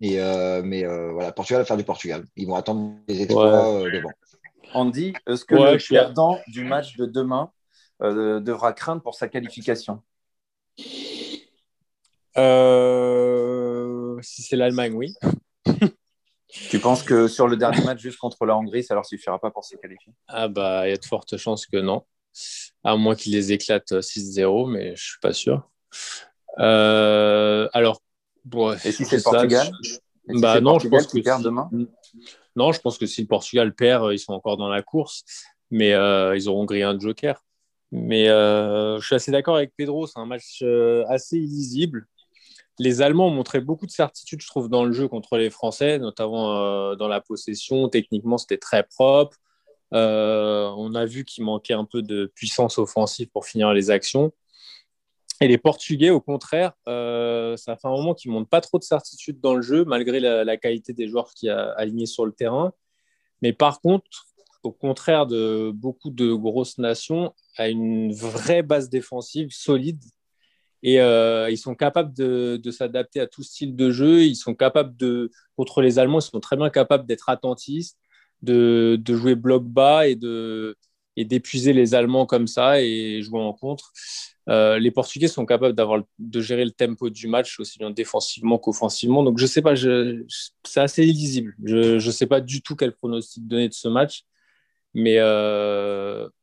et, mais voilà, Portugal va faire du Portugal. Ils vont attendre les exploits devant. Andy, est-ce que le perdant du match de demain devra craindre pour sa qualification? Euh, si c'est l'Allemagne, oui. tu penses que sur le dernier match, juste contre la Hongrie, ça leur suffira pas pour se qualifier? Ah bah, il y a de fortes chances que non. À moins qu'ils les éclatent 6-0, mais je suis pas sûr. Euh, alors, et si c'est le Portugal? Bah non, je pense que demain? Non, je pense que si le Portugal perd, ils sont encore dans la course, mais euh, ils auront grillé un joker. Mais je suis assez d'accord avec Pedro, c'est un match assez illisible les Allemands ont montré beaucoup de certitude, je trouve, dans le jeu contre les Français, notamment euh, dans la possession. Techniquement, c'était très propre. Euh, on a vu qu'il manquait un peu de puissance offensive pour finir les actions. Et les Portugais, au contraire, euh, ça fait un moment qu'ils ne montrent pas trop de certitude dans le jeu, malgré la, qualité des joueurs qui a alignés sur le terrain. Mais par contre, au contraire de beaucoup de grosses nations, a une vraie base défensive solide et euh, ils sont capables de, s'adapter à tout style de jeu. Ils sont capables de, contre les Allemands, ils sont très bien capables d'être attentistes, de, jouer bloc bas et de et d'épuiser les Allemands comme ça et jouer en contre. Euh, les Portugais sont capables de gérer le tempo du match aussi bien défensivement qu'offensivement. Donc je sais pas, c'est assez illisible. Je ne sais pas du tout quel pronostic donner de ce match. Mais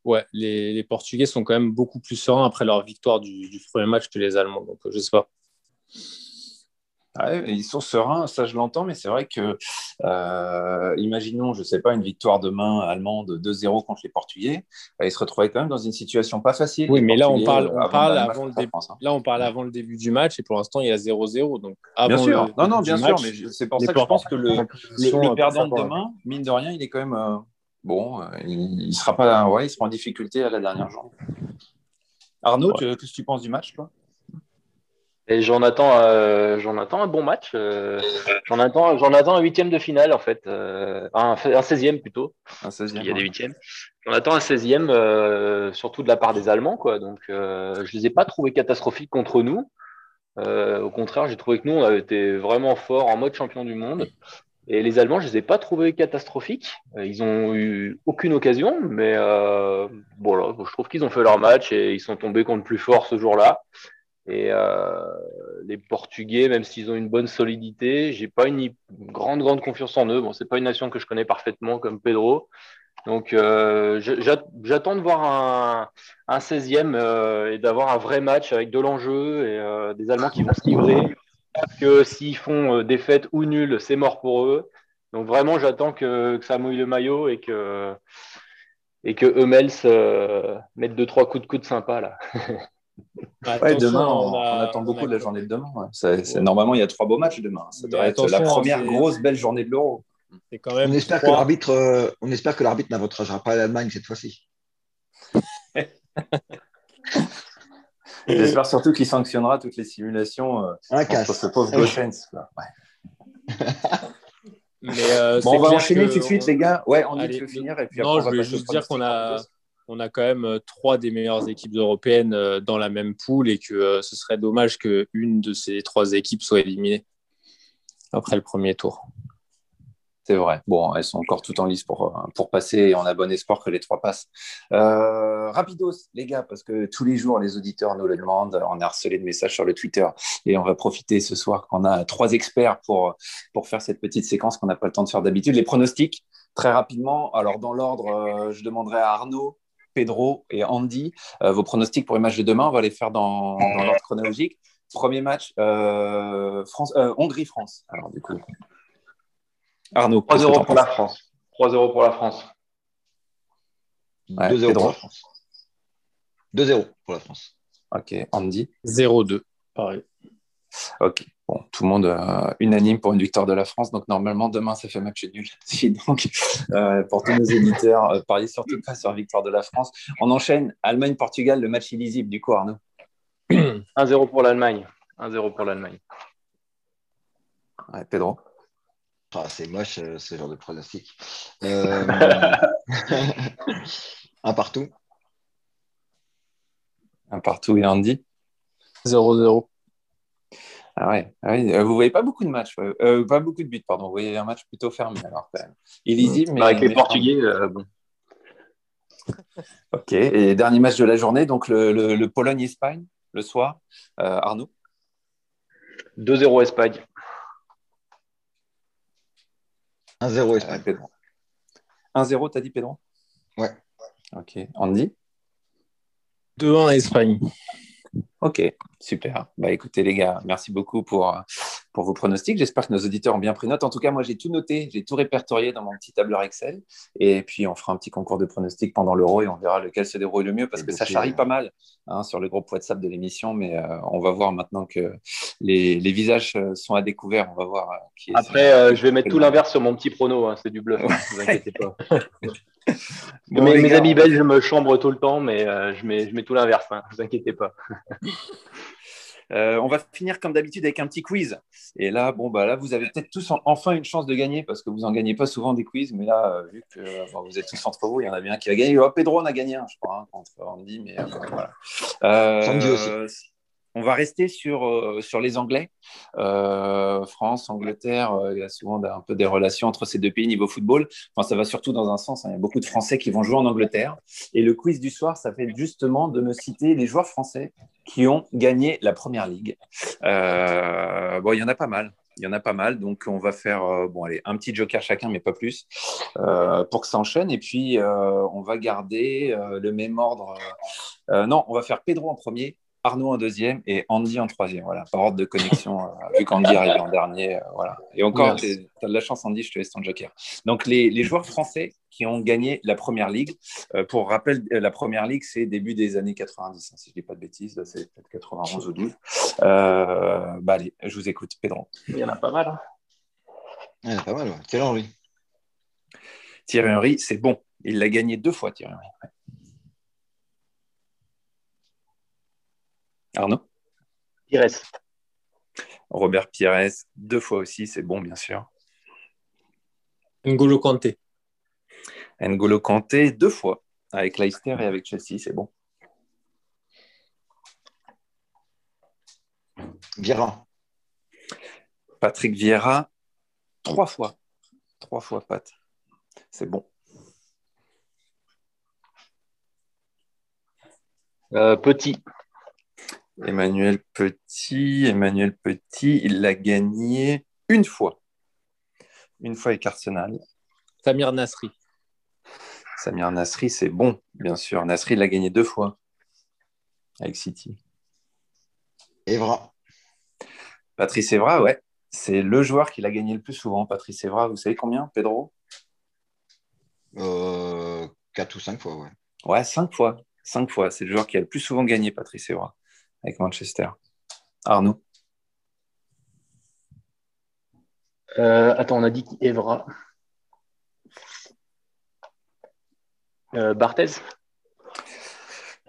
ouais, les, Portugais sont quand même beaucoup plus sereins après leur victoire du, premier match que les Allemands. Donc, je sais pas. ils sont sereins, ça je l'entends, mais c'est vrai que, euh, imaginons, je ne sais pas, une victoire demain allemande 2-0 contre les Portugais, ils se retrouvaient quand même dans une situation pas facile. Oui, mais là on parle, on parle avant le début. Hein. Là on parle avant le début du match et pour l'instant il y a 0-0, donc bien sûr. non, non, bien sûr, mais c'est pour ça que je pense que le, le, perdant de demain, mine de rien, il est quand même euh, bon, euh, il, sera pas, ouais, il sera en difficulté à la dernière journée. Arnaud, qu'est-ce que tu penses du match, toi? Et j'en attends, euh, j'en attends un bon match. Euh, j'en attends, j'en attends un huitième de finale en fait, un, un 16 plutôt. Un 16 Il y a des huitièmes. J'en attends un 16e, surtout de la part des Allemands quoi. Donc je les ai pas trouvés catastrophiques contre nous. au contraire, j'ai trouvé que nous on avait été vraiment forts en mode champion du monde. Et les Allemands, je ne les ai pas trouvés catastrophiques. Euh, ils n'ont eu aucune occasion, mais euh, bon, je trouve qu'ils ont fait leur match et ils sont tombés contre plus fort ce jour-là. Et euh, les Portugais, même s'ils ont une bonne solidité, j'ai pas une grande, grande confiance en eux. Bon, c'est pas une nation que je connais parfaitement comme Pedro. Donc, j'attends de voir un, un 16e et d'avoir un vrai match avec de l'enjeu et des Allemands qui vont se livrer que s'ils font euh, défaite ou nul, c'est mort pour eux. Donc vraiment, j'attends que, ça mouille le maillot et que, et que Hummels euh, mette deux, trois coups de coude sympas là. demain, on, attend beaucoup de la journée de demain. normalement, il y a trois beaux matchs demain. Ça doit être la première grosse belle journée de l'Euro. on, espère que l'arbitre, euh, on espère que l'arbitre n'avantagera pas l'Allemagne cette fois-ci. J'espère surtout qu'il sanctionnera toutes les simulations euh, Un ce pauvre Gossens. Euh, bon, on va enchaîner tout de suite, les gars. Ouais, on dit que finir. Et puis non, je voulais juste dire qu'on a, on a quand même euh, trois des meilleures équipes européennes euh, dans la même poule et que ce serait dommage qu'une de ces trois équipes soit éliminée après le premier tour. C'est vrai. Bon, elles sont encore toutes en lice pour, euh, pour passer et on a bon espoir que les trois passent. Euh, rapidos, les gars, parce que tous les jours, les auditeurs nous le demandent. On a harcelé de messages sur le Twitter et on va profiter ce soir qu'on a trois experts pour, pour faire cette petite séquence qu'on n'a pas le temps de faire d'habitude. Les pronostics, très rapidement. Alors, dans l'ordre, euh, je demanderai à Arnaud, Pedro et Andy vos pronostics pour les matchs de demain. On va les faire dans, l'ordre chronologique. Premier match, France, Hongrie-France. Alors, du coup, Arnaud, 3-0 pour la France. 3-0 pour la France. 2-0 pour la France. 2-0 pour la France. Ok, Andy 0-2, pareil. Ok, bon, tout le monde euh, unanime pour une victoire de la France. Donc, normalement, demain, ça fait match nul. donc, euh, pour tous nos éditeurs, euh, pariez surtout pas sur la victoire de la France. On enchaîne Allemagne-Portugal, le match illisible, du coup, Arnaud 1-0 pour l'Allemagne. 1-0 pour l'Allemagne. Ouais, Pedro ah, c'est moche euh, ce genre de pronostic. Euh, un partout. Un partout et Andy 0-0. Ah ouais, ah oui. Euh, vous voyez pas beaucoup de matchs, pas beaucoup de buts, pardon. Vous voyez un match plutôt fermé alors quand même. Illisible, mais. Avec les Portugais, bon. ok, et dernier match de la journée, donc le, le Pologne-Espagne, le soir. Arnaud? 2-0 Espagne. 1-0 Espagne. 1-0, t'as dit Pedro Ouais. Ok. Andy 2-1 Espagne. Ok, super. Bah écoutez les gars, merci beaucoup pour, pour vos pronostics. J'espère que nos auditeurs ont bien pris note. En tout cas, moi j'ai tout noté, j'ai tout répertorié dans mon petit tableur Excel. Et puis on fera un petit concours de pronostics pendant l'euro et on verra lequel se déroule le mieux parce que ça charrie pas mal hein, sur le groupe WhatsApp de l'émission. Mais euh, on va voir maintenant que les, les, visages euh, sont à découvert. On va voir euh, qui est. Après, je vais mettre tout l'inverse sur mon petit prono. Hein, c'est du bluff, ne vous inquiétez pas. mes, amis belges me chambrent tout le temps, mais je, mets, je mets tout l'inverse, ne hein, vous inquiétez pas. Euh, on va finir comme d'habitude avec un petit quiz. Et là, bon, bah là, vous avez peut-être tous enfin une chance de gagner parce que vous n'en gagnez pas souvent des quiz. Mais là, euh, vu que vous êtes tous entre vous, il y en a bien un qui va gagner. Oh, Pedro en a gagné un, je crois, hein, contre Andy. Mais euh, voilà. On va rester sur, euh, sur les Anglais. Euh, France, Angleterre, euh, il y a souvent un peu des relations entre ces deux pays niveau football. Enfin, ça va surtout dans un sens. Hein. Il y a beaucoup de Français qui vont jouer en Angleterre. Et le quiz du soir, ça fait justement de me citer les joueurs français qui ont gagné la Première Ligue. bon, il y en a pas mal. Il y en a pas mal, donc on va faire bon, allez, un petit joker chacun, mais pas plus, pour que ça enchaîne. Et puis, on va garder le même ordre. non, on va faire Pedro en premier, Arnaud en deuxième et Andy en troisième. Voilà, par ordre de connexion, euh, vu qu'Andy arrive en dernier. Euh, voilà. Et encore, tu as de la chance, Andy, je te laisse ton joker. Donc, les, joueurs français qui ont gagné la première ligue, euh, pour rappel, la première ligue, c'est début des années 90, hein, si je ne dis pas de bêtises, c'est peut-être 91 ou 12. bah, allez, je vous écoute, Pedro. Il y en a pas mal. Hein. Il y en a pas mal, Thierry Henry. Thierry Henry, c'est bon. Il l'a gagné deux fois, Thierry Henry. Arnaud Pires. Robert Pires, deux fois aussi, c'est bon, bien sûr. N'Golo Kanté. N'Golo Kanté, deux fois, avec Leicester et avec Chelsea, c'est bon. Vieira. Patrick Vieira, trois fois. Trois fois, Pat. C'est bon. Euh, petit. Emmanuel Petit, Emmanuel Petit, il l'a gagné une fois. Une fois avec Arsenal. Samir Nasri. Samir Nasri, c'est bon, bien sûr. Nasri l'a gagné deux fois avec City. Evra. Patrice Evra, ouais. C'est le joueur qui l'a gagné le plus souvent, Patrice Evra. Vous savez combien, Pedro? Euh, 4 ou 5 fois, ouais. Ouais, 5 fois. 5 fois. C'est le joueur qui a le plus souvent gagné, Patrice Evra, avec Manchester. Arnaud euh, Attends, on a dit Evra. Euh, Barthez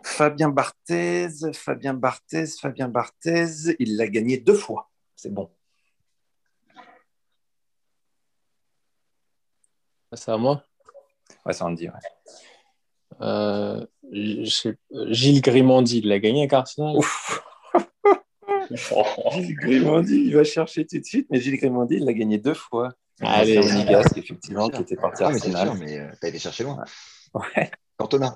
Fabien Barthez, Fabien Barthez, Fabien Barthez, il l'a gagné deux fois. C'est bon. C'est à moi Ouais, dit, ouais. Euh, Gilles Grimandi, il l'a gagné avec Arsenal. Gilles Grimandi, il va chercher tout de suite, mais Gilles Grimandi, il l'a gagné deux fois. Allez, Monégasque, effectivement, qui était parti à Ah, mais Arsenal. sûr, mais euh, t'as été chercher loin. Ouais. Cantona.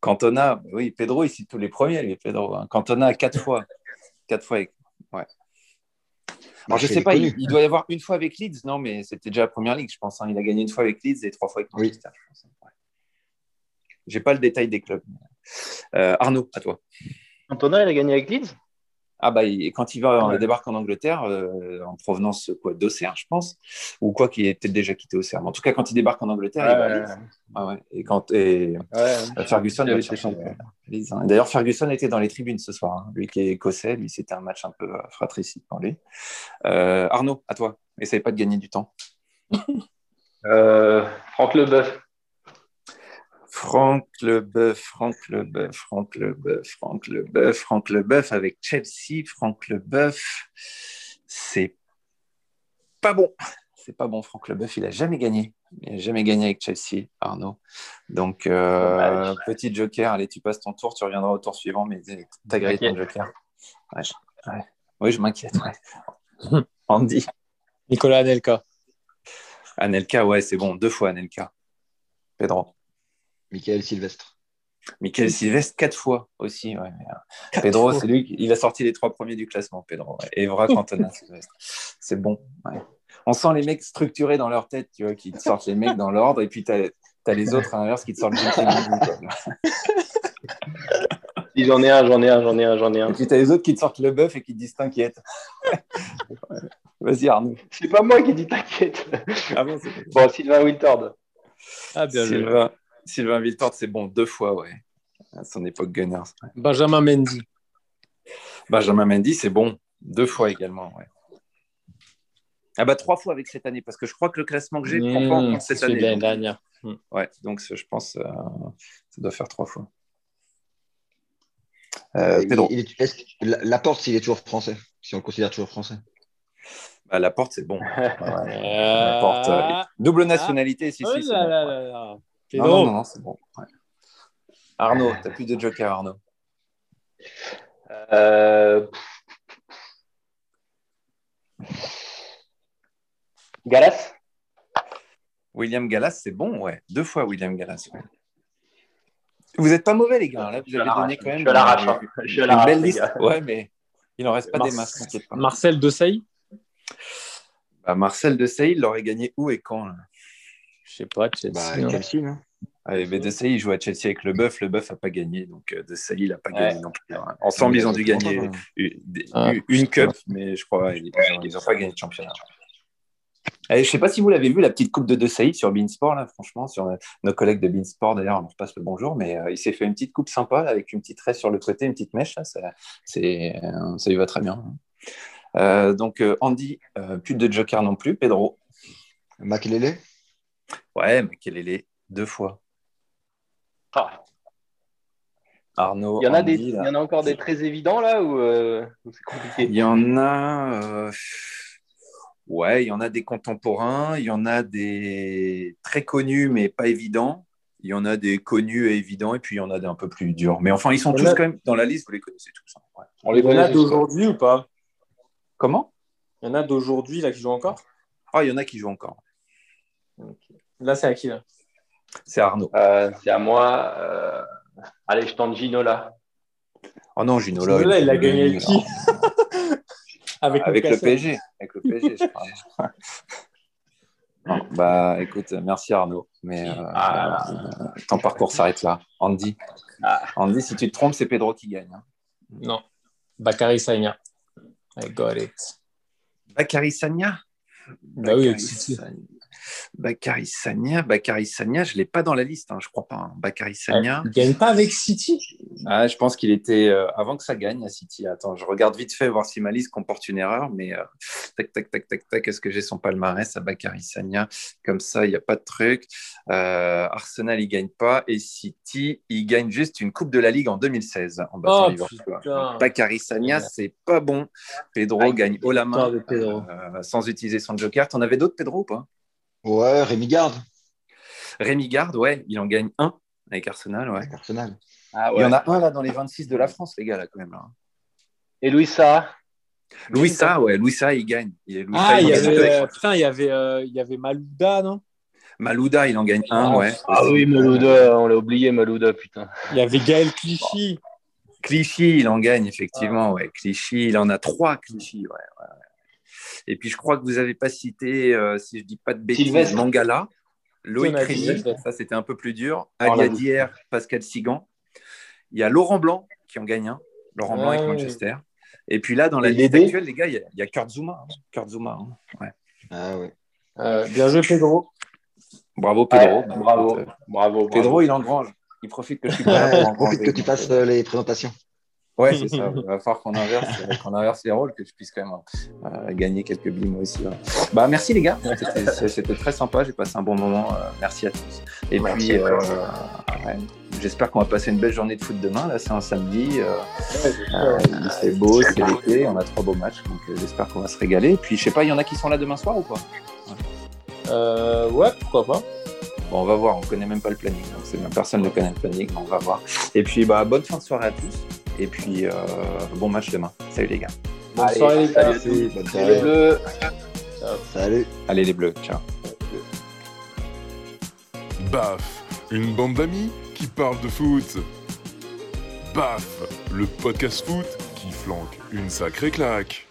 Cantona, oui, Pedro, il cite tous les premiers, lui, Pedro. hein. Cantona, quatre fois. Quatre fois. avec- Ouais. Alors, je c'est sais pas, il, doit y avoir une fois avec Leeds, non, mais c'était déjà la première ligue, je pense. hein. Il a gagné une fois avec Leeds et trois fois avec Oui. Manchester, je pense. Ouais. J'ai pas le détail des clubs. Euh, Arnaud, à toi. Antona, il a gagné avec Leeds? Ah bah, il- quand il va, Ouais. débarque en Angleterre, euh, en provenance quoi, d'Auxerre, je pense, ou quoi qu'il ait peut-être déjà quitté Auxerre. Mais en tout cas, quand il débarque en Angleterre, il va à Leeds. Ah ouais. Et quand et euh, Ferguson va chercher. Leeds, hein. D'ailleurs, Ferguson était dans les tribunes ce soir. hein. Lui qui est écossais, lui c'était un match un peu fratricide pour lui. Euh, Arnaud, à toi. Essaye pas de gagner du temps. Euh, Franck Leboeuf. Franck Leboeuf, Franck Leboeuf, Franck Leboeuf, Franck Leboeuf, Franck Leboeuf avec Chelsea, Franck Leboeuf, c'est pas bon. C'est pas bon, Franck Leboeuf, il a jamais gagné. Il a jamais gagné avec Chelsea, Arnaud. Donc, euh, petit joker, allez, tu passes ton tour, tu reviendras au tour suivant, mais t'as grillé ton joker. Ouais, je- ouais. Oui, je m'inquiète. ouais. Andy. Nicolas Anelka. Anelka, ouais, c'est bon, deux fois Anelka. Pedro. Michael Sylvestre. Michael Sylvestre, quatre fois aussi. Ouais. Pedro, c'est lui, qui- il a sorti les trois premiers du classement, Pedro. ouais. Evra, Cantona, Sylvestre. C'est bon. ouais. On sent les mecs structurés dans leur tête, tu vois, qui te sortent les mecs dans l'ordre, et puis tu as, les autres à l'inverse qui te sortent. Si j'en ai un, j'en ai un, j'en ai un, j'en ai un. Et puis tu as les autres qui te sortent le bœuf et qui te disent t'inquiète. Vas-y, Arnaud. C'est pas moi qui dis t'inquiète. Ah bon, Sylvain Wiltord. Ah, bien joué. Sylvain, Sylvain Viltord, c'est bon, deux fois, ouais. À son époque Gunners. ouais. Benjamin Mendy. Benjamin Mendy, c'est bon, deux fois également, ouais. Ah bah trois fois avec cette année, parce que je crois que le classement que j'ai ne prend pas en Mmh, compte cette c'est celui année. donc- dernière. Ouais, donc je pense euh, ça doit faire trois fois. Euh, Pedro, il est- la, porte, s'il est toujours français, si on le considère toujours français? bah, la porte, c'est bon. Euh, La porte, euh, double nationalité, si, oh si, c'est là bon. là ouais. là là. Non, non, non, non, c'est bon. ouais. Arnaud, t'as plus de joker, Arnaud. Euh... Galas? William Gallas, c'est bon, ouais. Deux fois William Gallas. ouais. Vous êtes pas mauvais, les gars. Là, Je vous à avez donné l'arrache, quand même je l'arrache, une- hein. Je une l'arrache, belle liste. Ouais, mais il en reste pas Mar- des masses, t'inquiète pas. Marcel Desailly? Bah, Marcel Desailly, il l'aurait gagné où et quand là? Je sais pas, Chelsea. Bah, hein. Chelsea, non Allez, mais Desailly, il joue à Chelsea avec le Bœuf. Le Bœuf n'a pas gagné, donc euh, Desailly, il n'a pas Ouais. gagné non plus. hein. Ensemble, ils ont dû gagner une, Ah, une cup, mais je crois ils n'ont pas gagné de championnat. Allez, je ne sais pas si vous l'avez vu, la petite coupe de Desailly sur Beansport, là, franchement, sur euh, nos collègues de Beansport, d'ailleurs, on leur passe le bonjour, mais euh, il s'est fait une petite coupe sympa, là, avec une petite tresse sur le côté, une petite mèche, là, ça, c'est, euh, ça lui va très bien. Euh, donc, Andy, euh, plus de joker non plus. Pedro, Makelele? Ouais, Makelele, deux fois. Ah, Arnaud, Il y en a Andy, des, il là. y en a encore des très évidents là ou euh, c'est compliqué Il y en a. euh, Ouais, il y en a des contemporains, il y en a des très connus mais pas évidents. Il y en a des connus et évidents, et puis il y en a des un peu plus durs. Mais enfin, ils sont tous a- quand même dans la liste, vous les connaissez tous. hein. Ouais. On les Il y en a d'aujourd'hui ou pas Comment Il y en a d'aujourd'hui là qui jouent encore Ah, il y en a qui jouent encore. Là, c'est à qui là C'est Arnaud. Euh, c'est à moi. euh, Allez, je tente Ginola. Oh non, Ginola. Ginola, il a gagné avec qui. Avec, Avec le Newcastle. PSG. Avec le PSG, je parle. Non, bah écoute, merci Arnaud. Mais euh, Ah. euh, ton parcours s'arrête là. Andy. Ah. Andy, si tu te trompes, c'est Pedro qui gagne. hein. Non. Bakary Sagna. I got it. Bakary Sagna Bah oui, Bakary. Sagna. Bakary Sagna, Bakary Sagna, je ne l'ai pas dans la liste, hein, je crois pas. Hein. Bakary Sagna. il gagne pas avec City? Ah, Je pense qu'il était euh, avant que ça gagne à City. Attends, je regarde vite fait voir si ma liste comporte une erreur, mais euh, tac, tac, tac, tac, tac, est-ce que j'ai son palmarès à Bakary Sagna Comme ça, il n'y a pas de truc. Euh, Arsenal, il gagne pas. Et City, il gagne juste une Coupe de la Ligue en 2016 en battant oh, Liverpool. Bakary Sagna, c'est pas bon. Pedro gagne haut la main sans utiliser son joker. T'en avais d'autres, Pedro, ou pas? Ouais, Rémi Garde. Rémi Garde, ouais, il en gagne un avec Arsenal. Ouais. Avec Arsenal. Ah, ouais. Il y en a un là dans les 26 de la France, les gars, là, quand même. Là. Et Louis Sa Louis Sa, ouais, Louis Sa, il gagne. ah, il y, avait, putain, il y avait, euh, il y avait Malouda, non? Malouda, il en gagne un, ouais. Ah oui, Malouda, on l'a oublié, Malouda, putain. Il y avait Gaël Clichy. Clichy, il en gagne, effectivement, ouais. Clichy, il en a trois, Clichy, ouais. ouais. Et puis, je crois que vous n'avez pas cité, euh, si je ne dis pas de bêtises, Mangala, Loïc Rémy, ça c'était un peu plus dur, Alia Dier, Pascal Sigan. Il y a Laurent Blanc qui en gagne un, Laurent Blanc avec Manchester. Et puis là, dans la liste actuelle, les gars, il y a, Kurt Zuma. Hein. Kurt Zuma hein. ouais. Ah euh, bien joué, Pedro. Bravo, Pedro. bravo, bravo, Pedro, il engrange. Il profite que je suis Il profite que tu passes euh, les présentations. Ouais, c'est ça. Il va falloir qu'on inverse, qu'on inverse les rôles, que je puisse quand même euh, gagner quelques billes moi aussi. Bah, merci les gars. C'était très sympa. J'ai passé un bon moment. Euh, merci à tous. Et puis, euh, j'espère qu'on va passer une belle journée de foot demain. Là, c'est un samedi. c'est beau, c'est l'été. On a trois beaux matchs. Donc, j'espère qu'on va se régaler. Et puis, je sais pas, il y en a qui sont là demain soir ou pas? Ouais. pourquoi pas. Bon, on va voir. On connaît même pas le planning. Donc, personne ne connaît le planning. on va voir. Et puis, bah, bonne fin de soirée à tous. Et puis, euh, bon match demain. Salut les gars. Bonne soirée les gars. Salut, bonne soirée. Les bleus. Salut. Allez les bleus. Ciao. Baf, une bande d'amis qui parle de foot. Baf, le podcast foot qui flanque une sacrée claque.